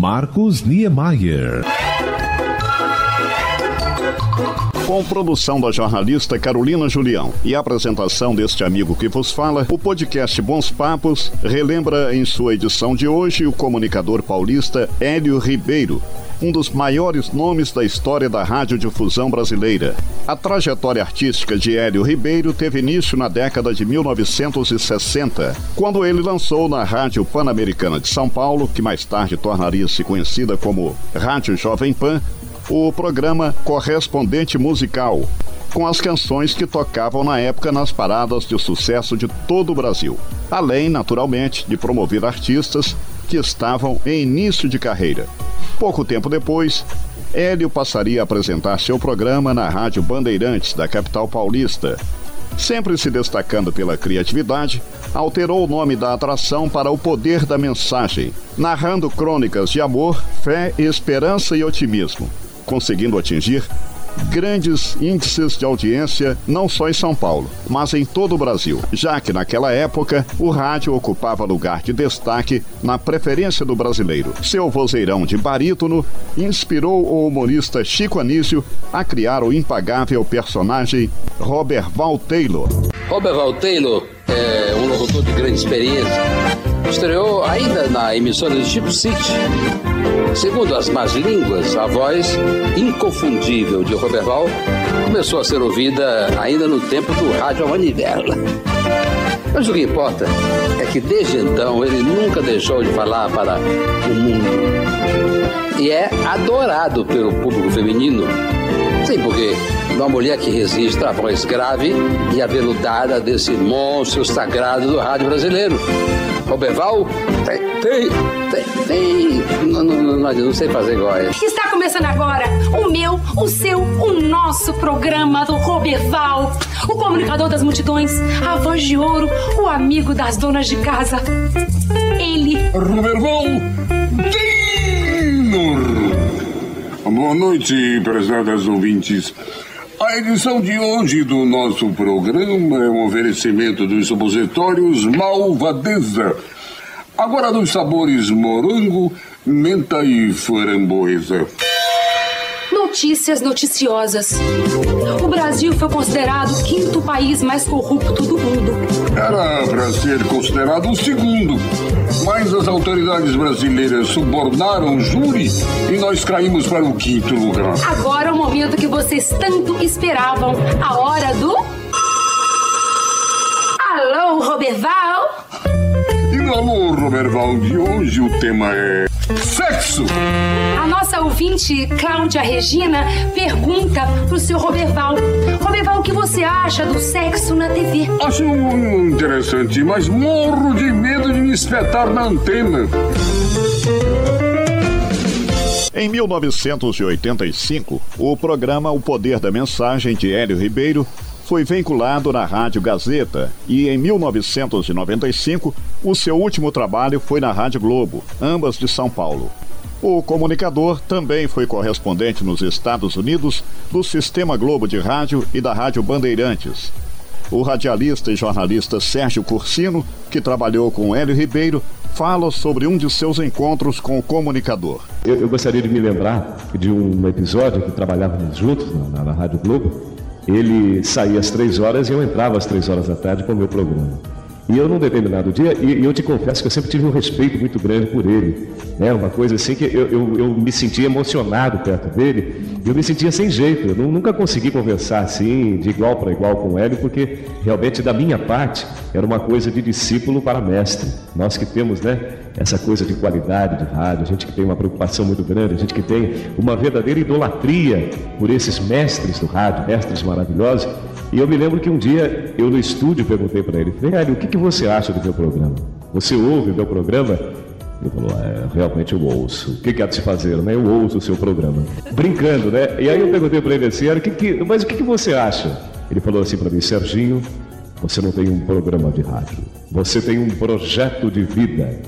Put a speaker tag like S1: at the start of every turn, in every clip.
S1: Marcos Niemeyer.
S2: Com produção da jornalista Carolina Julião e apresentação deste amigo que vos fala, o podcast Bons Papos relembra em sua edição de hoje o comunicador paulista Hélio Ribeiro, um dos maiores nomes da história da radiodifusão brasileira. A trajetória artística de Hélio Ribeiro teve início na década de 1960, quando ele lançou na Rádio Pan-Americana de São Paulo, que mais tarde tornaria-se conhecida como Rádio Jovem Pan, o programa Correspondente Musical, com as canções que tocavam na época nas paradas de sucesso de todo o Brasil, além, naturalmente, de promover artistas que estavam em início de carreira. Pouco tempo depois, Hélio passaria a apresentar seu programa na Rádio Bandeirantes, da capital paulista. Sempre se destacando pela criatividade, alterou o nome da atração para O Poder da Mensagem, narrando crônicas de amor, fé, esperança e otimismo, conseguindo atingir grandes índices de audiência não só em São Paulo, mas em todo o Brasil, já que naquela época o rádio ocupava lugar de destaque na preferência do brasileiro. Seu vozeirão de barítono inspirou o humorista Chico Anísio a criar o impagável personagem Robert Val Taylor.
S3: Robert Val Taylor é um locutor de grande experiência. Estreou ainda na emissora do Chico City Segundo as más línguas, a voz inconfundível de Roberval começou a ser ouvida ainda no tempo do rádio manivela. Mas o que importa é que desde então ele nunca deixou de falar para o mundo. E é adorado pelo público feminino. Sim, porque uma mulher que resiste à voz grave e aveludada desse monstro sagrado do rádio brasileiro. Roberval tem, tem, tem, tem. Não, não, não, não sei fazer igual a ele.
S4: Está começando agora o meu, o seu, o nosso programa do Roberval. O comunicador das multidões, a voz de ouro, o amigo das donas de casa. Ele.
S5: Roberval Taylor. Boa noite, prezadas ouvintes. A edição de hoje do nosso programa é um oferecimento dos supositórios Malvadeza. Agora dos sabores morango, menta e framboesa.
S4: Notícias noticiosas. O Brasil foi considerado o quinto país mais corrupto do mundo.
S5: Era para ser considerado o segundo, mas as autoridades brasileiras subornaram o júri e nós caímos para o quinto lugar.
S4: Agora é o momento que vocês tanto esperavam a hora do. Alô, Roberval?
S5: Alô Roberval de hoje o tema é sexo.
S4: A nossa ouvinte, Cláudia Regina, pergunta pro seu Roberval. Roberval, o que você acha do sexo na TV?
S5: Acho interessante, mas morro de medo de me espetar na antena.
S2: Em 1985, o programa O Poder da Mensagem de Hélio Ribeiro foi vinculado na Rádio Gazeta e em 1995 o seu último trabalho foi na Rádio Globo, ambas de São Paulo. O comunicador também foi correspondente nos Estados Unidos do Sistema Globo de Rádio e da Rádio Bandeirantes. O radialista e jornalista Sérgio Cursino, que trabalhou com Hélio Ribeiro, fala sobre um de seus encontros com o comunicador.
S6: Eu, eu gostaria de me lembrar de um episódio que trabalhávamos juntos na, na Rádio Globo ele saía às três horas e eu entrava às três horas da tarde com o meu programa. E eu, num determinado dia, e, eu te confesso que eu sempre tive um respeito muito grande por ele. É uma coisa assim que eu, eu, eu me sentia emocionado perto dele, eu me sentia sem jeito. Eu nunca consegui conversar assim, de igual para igual com ele, porque realmente, da minha parte, era uma coisa de discípulo para mestre. Nós que temos, né, essa coisa de qualidade de rádio, a gente que tem uma preocupação muito grande, a gente que tem uma verdadeira idolatria por esses mestres do rádio, mestres maravilhosos. E eu me lembro que um dia eu no estúdio perguntei para ele, velho, o que, que você acha do meu programa? Você ouve o meu programa? Ele falou, é, realmente eu ouço. O que, que de se fazer? Né? Eu ouço o seu programa. Brincando, né? E aí eu perguntei para ele assim, o que que, mas o que, que você acha? Ele falou assim para mim, Serginho, você não tem um programa de rádio. Você tem um projeto de vida.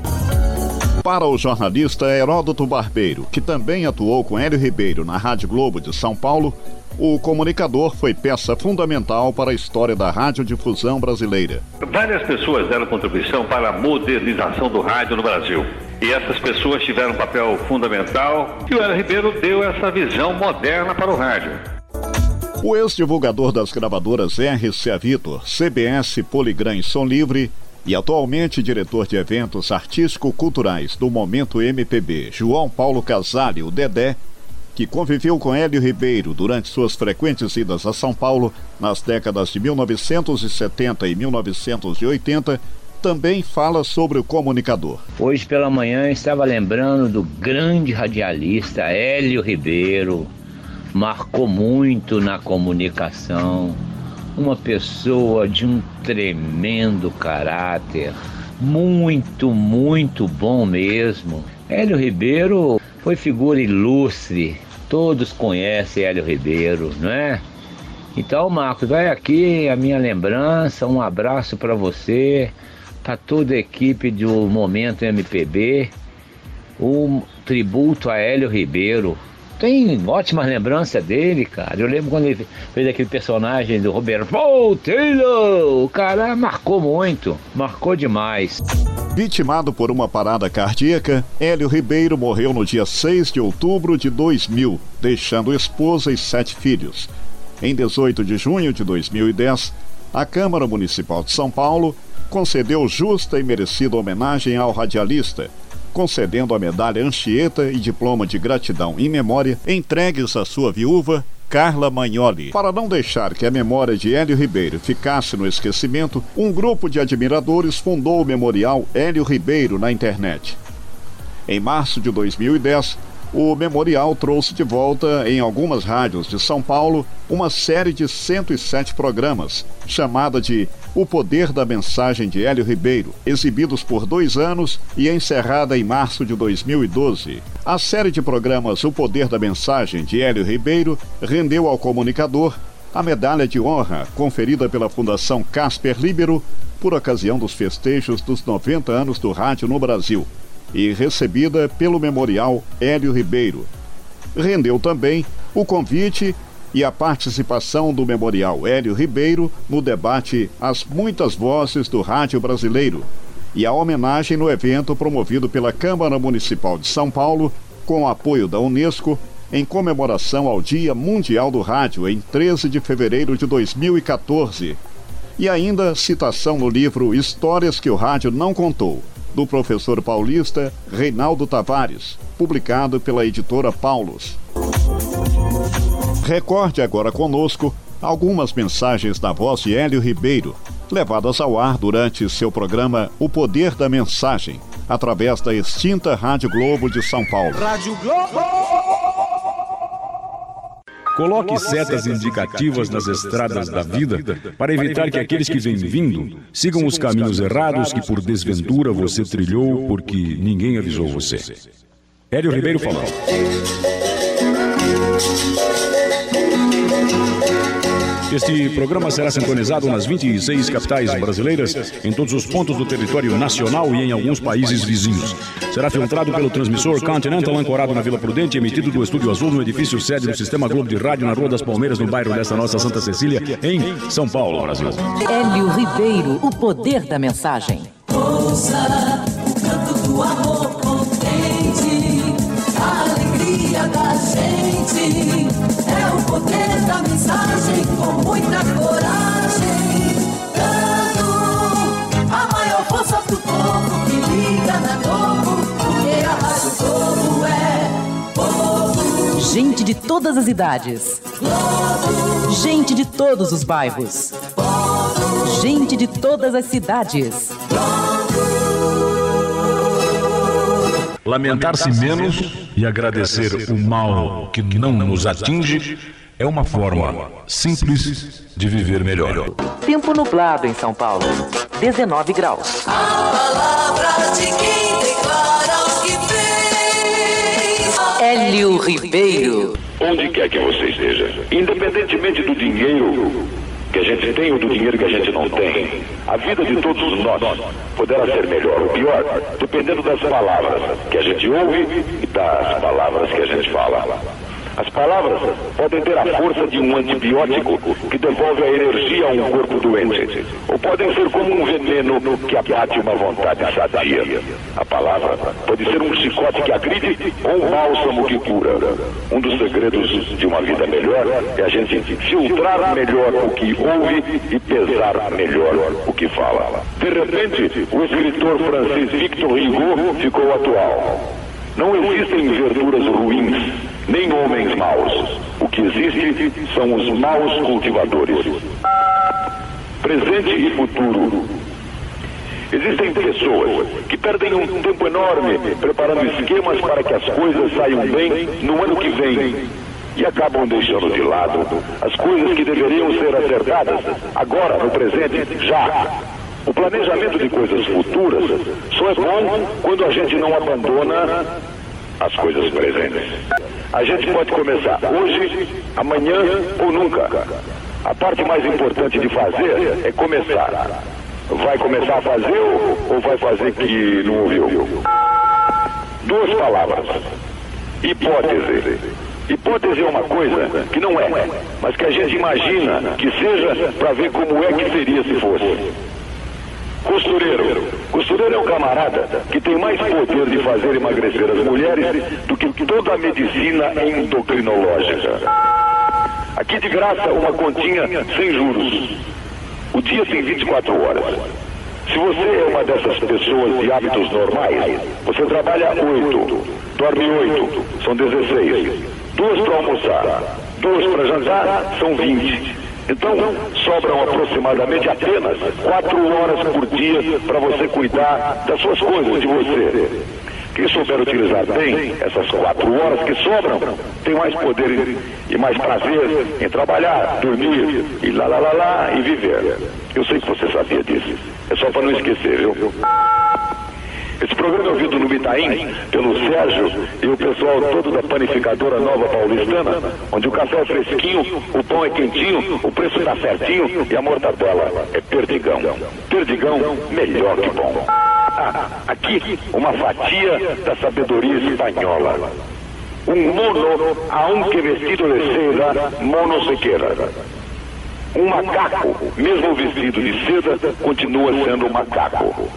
S2: Para o jornalista Heródoto Barbeiro, que também atuou com Hélio Ribeiro na Rádio Globo de São Paulo, o comunicador foi peça fundamental para a história da radiodifusão brasileira.
S7: Várias pessoas deram contribuição para a modernização do rádio no Brasil. e essas pessoas tiveram um papel fundamental e o Hélio Ribeiro deu essa visão moderna para o rádio.
S2: O ex-divulgador das gravadoras RCA Vitor, CBS Poligram e Som Livre e atualmente diretor de eventos artístico-culturais do Momento MPB, João Paulo Casale, o Dedé, que conviveu com Hélio Ribeiro durante suas frequentes idas a São Paulo nas décadas de 1970 e 1980, também fala sobre o comunicador.
S8: Hoje pela manhã estava lembrando do grande radialista Hélio Ribeiro, marcou muito na comunicação, uma pessoa de um tremendo caráter, muito, muito bom mesmo. Hélio Ribeiro foi figura ilustre, todos conhecem Hélio Ribeiro, não é? Então, Marcos, vai aqui a minha lembrança, um abraço para você, para toda a equipe do Momento MPB, um tributo a Hélio Ribeiro. Tem ótimas lembranças dele, cara. Eu lembro quando ele fez aquele personagem do Roberto Taylor. O cara marcou muito, marcou demais.
S2: Vitimado por uma parada cardíaca, Hélio Ribeiro morreu no dia 6 de outubro de 2000, deixando esposa e sete filhos. Em 18 de junho de 2010, a Câmara Municipal de São Paulo concedeu justa e merecida homenagem ao radialista, concedendo a medalha Anchieta e diploma de gratidão em memória entregues à sua viúva, Carla Magnoli. Para não deixar que a memória de Hélio Ribeiro ficasse no esquecimento, um grupo de admiradores fundou o memorial Hélio Ribeiro na internet. Em março de 2010, o memorial trouxe de volta em algumas rádios de São Paulo uma série de 107 programas, chamada de O Poder da Mensagem de Hélio Ribeiro, exibidos por dois anos e encerrada em março de 2012. A série de programas O Poder da Mensagem de Hélio Ribeiro rendeu ao comunicador a medalha de honra conferida pela Fundação Casper Libero por ocasião dos festejos dos 90 anos do rádio no Brasil e recebida pelo Memorial Hélio Ribeiro. Rendeu também o convite e a participação do Memorial Hélio Ribeiro no debate As Muitas Vozes do Rádio Brasileiro e a homenagem no evento promovido pela Câmara Municipal de São Paulo com o apoio da Unesco em comemoração ao Dia Mundial do Rádio em 13 de fevereiro de 2014. E ainda citação no livro Histórias que o Rádio Não Contou, do professor paulista Reinaldo Tavares, publicado pela editora Paulus. Recorde agora conosco algumas mensagens da voz de Hélio Ribeiro, levadas ao ar durante seu programa O Poder da Mensagem, através da extinta Rádio Globo de São Paulo.
S9: Rádio Globo!
S10: Coloque setas indicativas nas estradas da vida para evitar que aqueles que vêm vindo sigam os caminhos errados que por desventura você trilhou porque ninguém avisou você. Hélio Ribeiro falou. Este programa será sintonizado nas 26 capitais brasileiras, em todos os pontos do território nacional e em alguns países vizinhos. Será filtrado pelo transmissor Continental ancorado na Vila Prudente, emitido do Estúdio Azul no edifício sede do Sistema Globo de Rádio na Rua das Palmeiras, no bairro desta nossa Santa Cecília, em São Paulo, Brasil.
S11: Hélio Ribeiro, o poder da mensagem.
S12: Ouça o canto do amor Poder da mensagem com muita coragem. Dando a maior força pro povo que liga na Globo, porque a Rádio Globo é povo.
S11: Gente de todas as idades.
S12: Globo,
S11: Gente de todos os bairros. Gente de todas as cidades.
S10: Lamentar-se menos e agradecer o mal que não nos atinge é uma forma simples de viver melhor.
S11: Tempo nublado em São Paulo. 19 graus.
S12: a palavra de quem declara o que fez.
S11: Hélio Ribeiro.
S7: Onde quer que você esteja, independentemente do dinheiro que a gente tem ou do dinheiro que a gente não tem, a vida de todos nós poderá ser melhor ou pior, dependendo das palavras que a gente ouve e das palavras que a gente fala. As palavras podem ter a força de um antibiótico que devolve a energia a um corpo doente, ou podem ser como um veneno que abate uma vontade sadia. A palavra pode ser um chicote que agride ou um bálsamo que cura. Um dos segredos de uma vida melhor é a gente filtrar melhor o que ouve e pesar melhor o que fala. De repente, o escritor francês Victor Hugo ficou atual. Não existem verduras ruins, nem homens maus. O que existe são os maus cultivadores. Presente e futuro. Existem pessoas que perdem um tempo enorme preparando esquemas para que as coisas saiam bem no ano que vem e acabam deixando de lado as coisas que deveriam ser acertadas agora, no presente, já. O planejamento de coisas futuras só é bom quando a gente não abandona as coisas presentes. A gente pode começar hoje, amanhã ou nunca. A parte mais importante de fazer é começar. Vai começar a fazer ou vai fazer que não ouviu? Duas palavras. Hipótese. Hipótese é uma coisa que não é, mas que a gente imagina que seja para ver como é que seria se fosse. Costureiro. Costureiro é um camarada que tem mais poder de fazer emagrecer as mulheres do que toda a medicina endocrinológica. Aqui de graça uma continha sem juros. O dia tem 24 horas. Se você é uma dessas pessoas de hábitos normais, você trabalha 8, dorme 8, são 16. Duas para almoçar, duas para jantar, são 20. Então, sobram aproximadamente apenas quatro horas por dia para você cuidar das suas coisas, de você. Quem souber utilizar bem essas quatro horas que sobram, tem mais poder e mais prazer em trabalhar, dormir e lá lá lá lá e viver. Eu sei que você sabia disso. É só para não esquecer, viu? Esse programa é ouvido no Itaim pelo Sérgio e o pessoal todo da panificadora Nova Paulistana, onde o café é fresquinho, o pão é quentinho, o preço está certinho e a mortadela é perdigão. Perdigão melhor que bom. Ah, aqui uma fatia da sabedoria espanhola. Um mono, aunque vestido de seda, mono se queda. Um macaco, mesmo vestido de seda, continua sendo um macaco.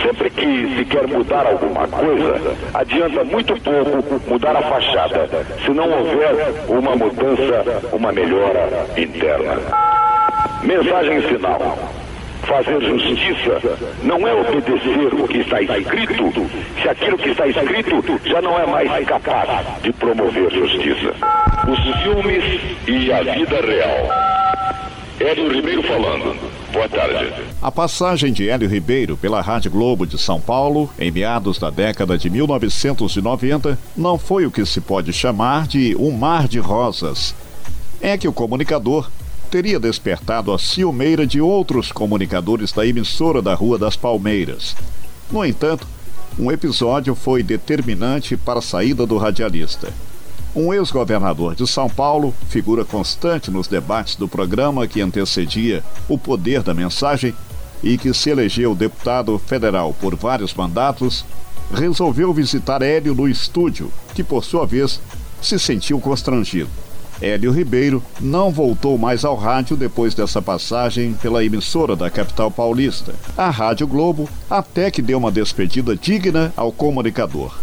S7: Sempre que se quer mudar alguma coisa, adianta muito pouco mudar a fachada, se não houver uma mudança, uma melhora interna. Mensagem final. Fazer justiça não é obedecer o que está escrito, se aquilo que está escrito já não é mais capaz de promover justiça. Os filmes e a vida real. Hélio Ribeiro falando. Boa tarde.
S2: A passagem de Hélio Ribeiro pela Rádio Globo de São Paulo, em meados da década de 1990, não foi o que se pode chamar de um mar de rosas. É que o comunicador teria despertado a ciumeira de outros comunicadores da emissora da Rua das Palmeiras. No entanto, um episódio foi determinante para a saída do radialista. Um ex-governador de São Paulo, figura constante nos debates do programa que antecedia o poder da mensagem e que se elegeu deputado federal por vários mandatos, resolveu visitar Hélio no estúdio, que por sua vez se sentiu constrangido. Hélio Ribeiro não voltou mais ao rádio depois dessa passagem pela emissora da capital paulista. A Rádio Globo até que deu uma despedida digna ao comunicador.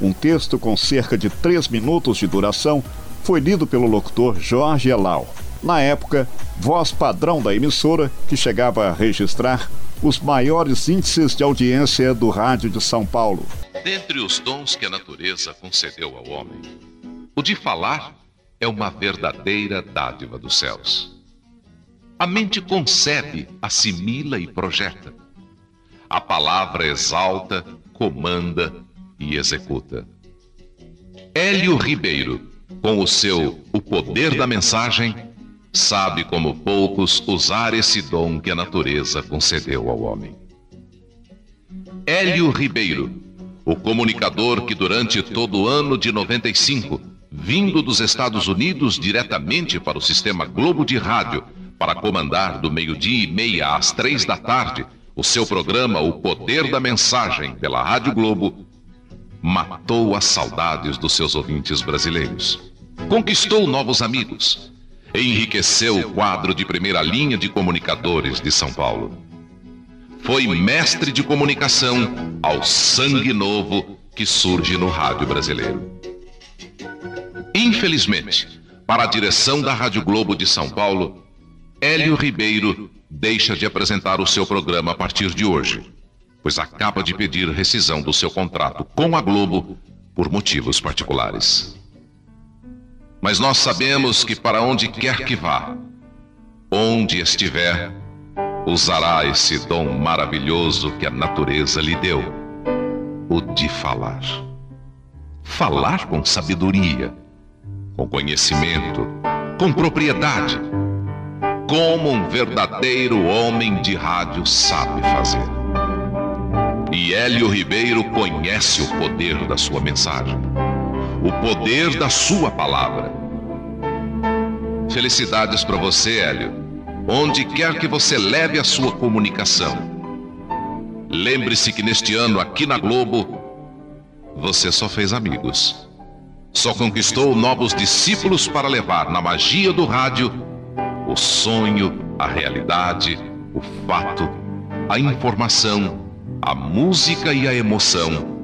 S2: Um texto com cerca de três minutos de duração foi lido pelo locutor Jorge Elau. Na época, voz padrão da emissora, que chegava a registrar os maiores índices de audiência do rádio de São Paulo.
S9: Dentre os dons que a natureza concedeu ao homem, o de falar é uma verdadeira dádiva dos céus. A mente concebe, assimila e projeta. A palavra exalta, comanda e executa. Hélio Ribeiro, com o seu O Poder da Mensagem, sabe como poucos usar esse dom que a natureza concedeu ao homem. Hélio Ribeiro, o comunicador que durante todo o ano de 95, vindo dos Estados Unidos diretamente para o sistema Globo de Rádio, para comandar do meio-dia e meia às três da tarde o seu programa O Poder da Mensagem pela Rádio Globo, matou as saudades dos seus ouvintes brasileiros. conquistou novos amigos, enriqueceu o quadro de primeira linha de comunicadores de São Paulo. Foi mestre de comunicação ao sangue novo que surge no rádio brasileiro. Infelizmente, para a direção da Rádio Globo de São Paulo, Hélio Ribeiro deixa de apresentar o seu programa a partir de hoje, pois acaba de pedir rescisão do seu contrato com a Globo por motivos particulares. Mas nós sabemos que para onde quer que vá, onde estiver, usará esse dom maravilhoso que a natureza lhe deu, o de falar. Falar com sabedoria, com conhecimento, com propriedade, como um verdadeiro homem de rádio sabe fazer. E Hélio Ribeiro conhece o poder da sua mensagem, o poder da sua palavra. Felicidades para você, Hélio, onde quer que você leve a sua comunicação. Lembre-se que neste ano aqui na Globo, você só fez amigos. Só conquistou novos discípulos para levar na magia do rádio o sonho, a realidade, o fato, a informação, a música e a emoção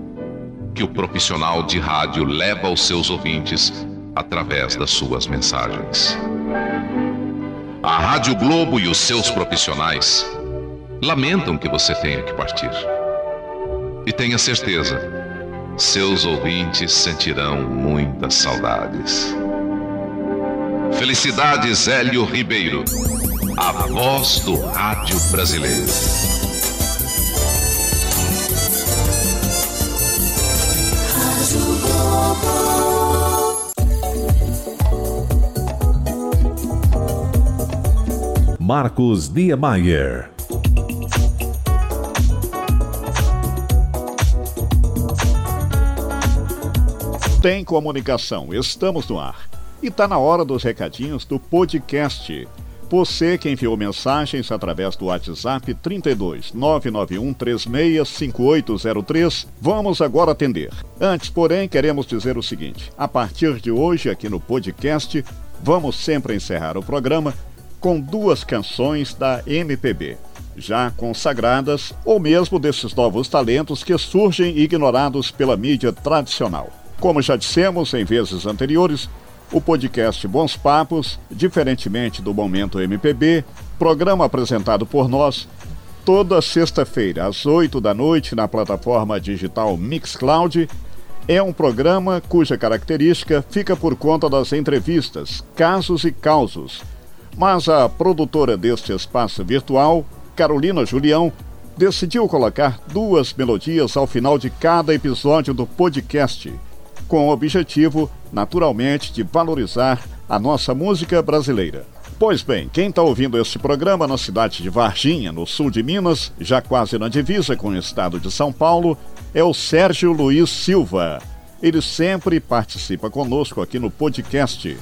S9: que o profissional de rádio leva aos seus ouvintes através das suas mensagens. A Rádio Globo e os seus profissionais lamentam que você tenha que partir. E tenha certeza, seus ouvintes sentirão muitas saudades. Felicidades, Hélio Ribeiro, a voz do rádio brasileiro.
S1: Marcos Niemeyer.
S2: Tem comunicação, estamos no ar. E tá na hora dos recadinhos do podcast. Você que enviou mensagens através do WhatsApp 32 991 365803, vamos agora atender. Antes, porém, queremos dizer o seguinte: a partir de hoje, aqui no podcast, vamos sempre encerrar o programa com duas canções da MPB, já consagradas ou mesmo desses novos talentos que surgem ignorados pela mídia tradicional. Como já dissemos em vezes anteriores, o podcast Bons Papos, diferentemente do Momento MPB, programa apresentado por nós toda sexta-feira, às 8 da noite, na plataforma digital Mixcloud, é um programa cuja característica fica por conta das entrevistas, casos e causos. Mas a produtora deste espaço virtual, Carolina Julião, decidiu colocar duas melodias ao final de cada episódio do podcast com o objetivo, naturalmente, de valorizar a nossa música brasileira. Pois bem, quem está ouvindo este programa na cidade de Varginha, no sul de Minas, já quase na divisa com o estado de São Paulo, é o Sérgio Luiz Silva. Ele sempre participa conosco aqui no podcast.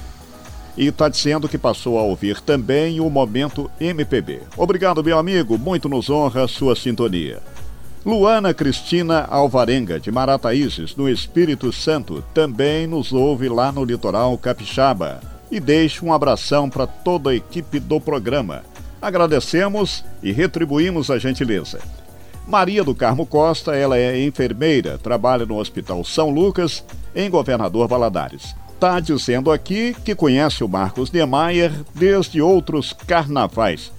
S2: E está dizendo que passou a ouvir também o Momento MPB. Obrigado, meu amigo, muito nos honra a sua sintonia. Luana Cristina Alvarenga, de Marataízes, no Espírito Santo, também nos ouve lá no litoral capixaba e deixa um abração para toda a equipe do programa. Agradecemos e retribuímos a gentileza. Maria do Carmo Costa, ela é enfermeira, trabalha no Hospital São Lucas, em Governador Valadares. Está dizendo aqui que conhece o Marcos Niemeyer desde outros carnavais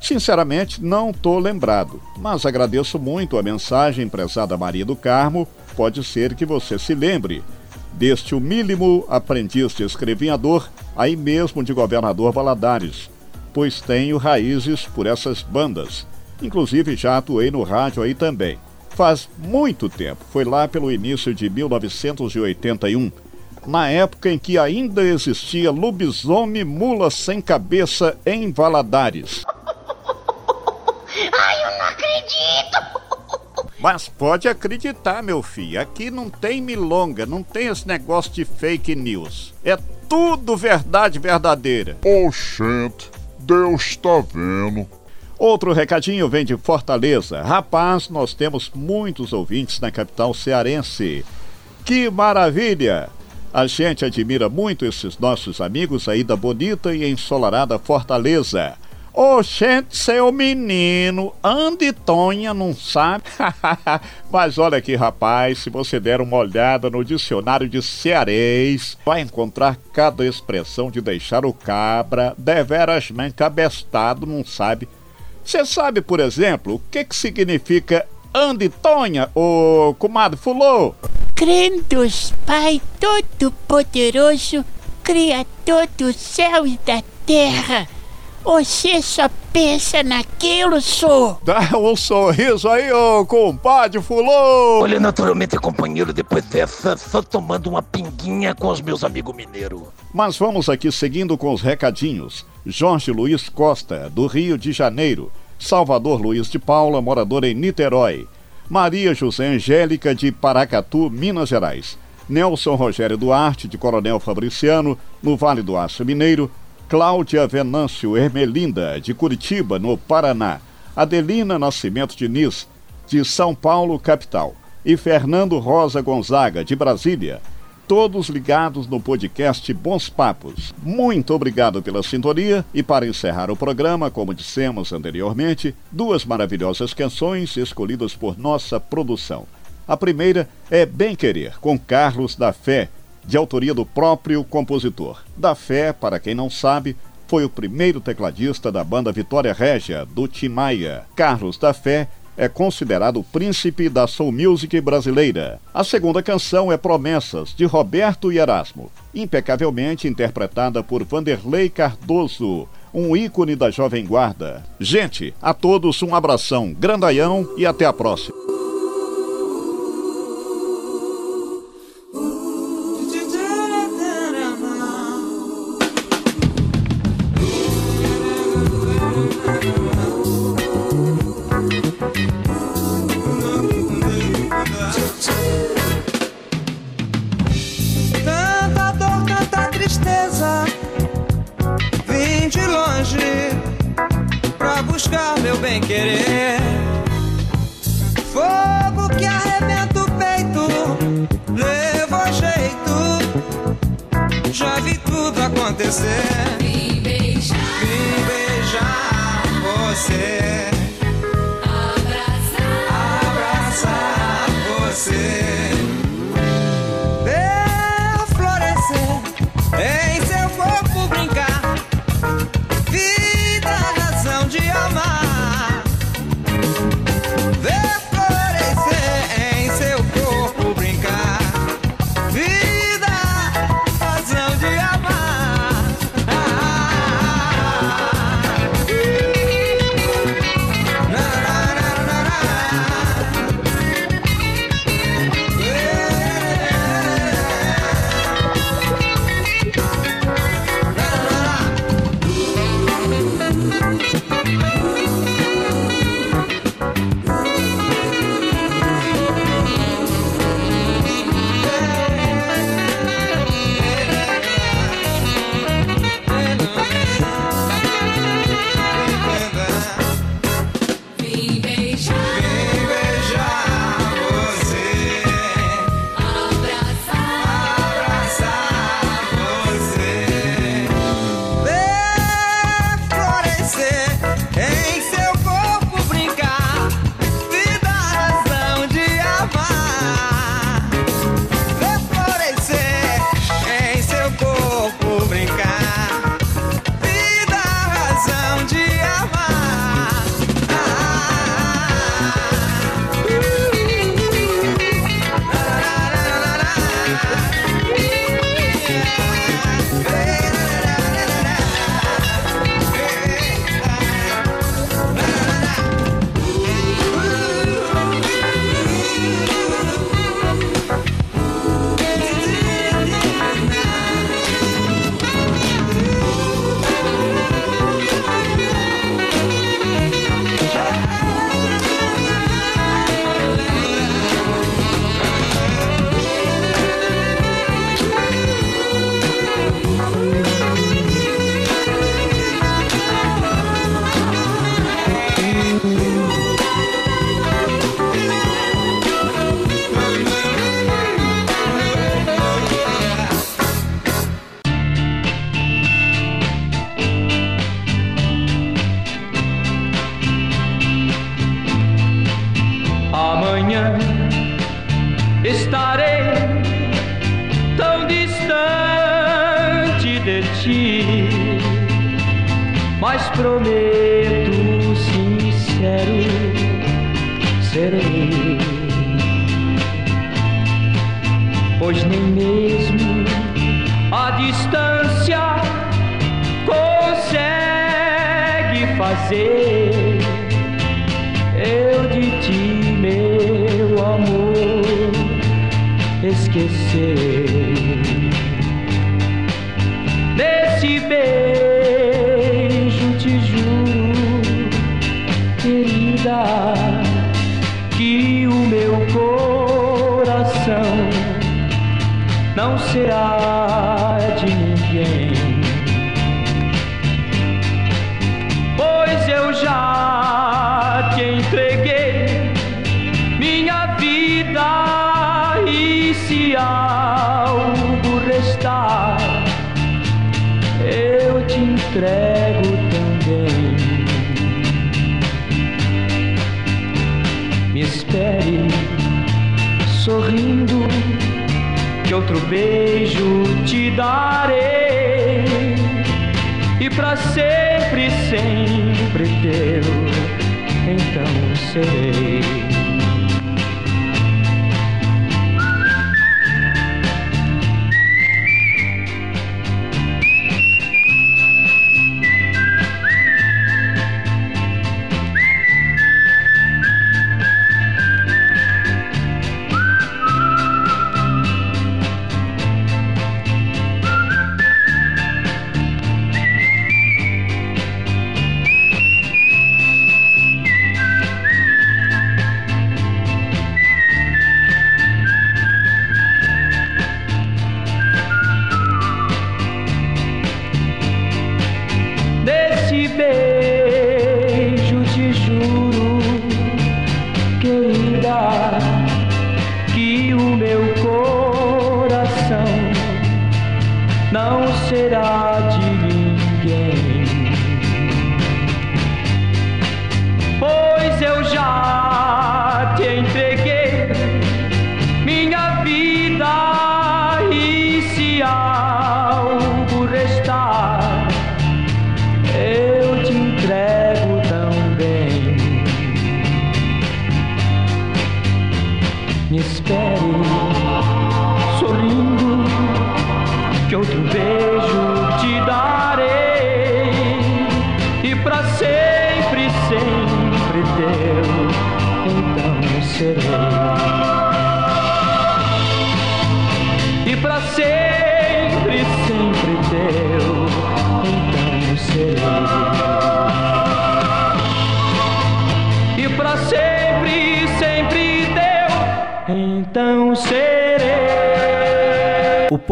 S2: Sinceramente, não estou lembrado, mas agradeço muito a mensagem prezada Maria do Carmo. Pode ser que você se lembre deste humílimo aprendiz de escrevinhador, aí mesmo de governador Valadares, pois tenho raízes por essas bandas. Inclusive já atuei no rádio aí também. Faz muito tempo, foi lá pelo início de 1981, na época em que ainda existia lobisomem mula sem cabeça em Valadares.
S13: Ai, eu não acredito!
S2: Mas pode acreditar, meu filho. Aqui não tem milonga, não tem esse negócio de fake news. É tudo verdade verdadeira.
S14: Oxente, Deus está vendo.
S2: Outro recadinho vem de Fortaleza. Rapaz, nós temos muitos ouvintes na capital cearense. Que maravilha! A gente admira muito esses nossos amigos aí da bonita e ensolarada Fortaleza. Ô, gente, seu menino, Andy Tonha não sabe? Mas olha aqui, rapaz, se você der uma olhada no dicionário de cearês, vai encontrar cada expressão de deixar o cabra deveras cabestado, não sabe? Você sabe, por exemplo, o que que significa Andy Tonha, ô comadre Fulô?
S13: Crendos, Pai Todo-Poderoso, Criador do céu e da terra. Você só pensa naquilo, só.
S2: Dá um sorriso aí, ô compadre Fulô!
S15: Olha, naturalmente, companheiro, depois dessa, só tomando uma pinguinha com os meus amigos mineiros.
S2: Mas vamos aqui seguindo com os recadinhos. Jorge Luiz Costa, do Rio de Janeiro. Salvador Luiz de Paula, morador em Niterói. Maria José Angélica, de Paracatu, Minas Gerais. Nelson Rogério Duarte, de Coronel Fabriciano, no Vale do Aço Mineiro. Cláudia Venâncio Ermelinda, de Curitiba, no Paraná. Adelina Nascimento Diniz, de São Paulo, capital. E Fernando Rosa Gonzaga, de Brasília. Todos ligados no podcast Bons Papos. Muito obrigado pela sintonia e para encerrar o programa, como dissemos anteriormente, duas maravilhosas canções escolhidas por nossa produção. A primeira é Bem Querer, com Carlos da Fé, de autoria do próprio compositor. Da Fé, para quem não sabe, foi o primeiro tecladista da banda Vitória Régia, do Timaya. Carlos da Fé é considerado o príncipe da soul music brasileira. A segunda canção é Promessas, de Roberto e Erasmo, impecavelmente interpretada por Vanderlei Cardoso, um ícone da Jovem Guarda. Gente, a todos um abração, grandaião e até a próxima.
S16: Tudo acontecer.
S17: coração não será de ninguém. e para sempre, sempre teu, então serei.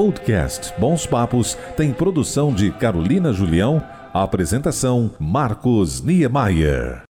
S1: podcast Bons Papos tem produção de Carolina Julião, apresentação Marcos Niemeyer.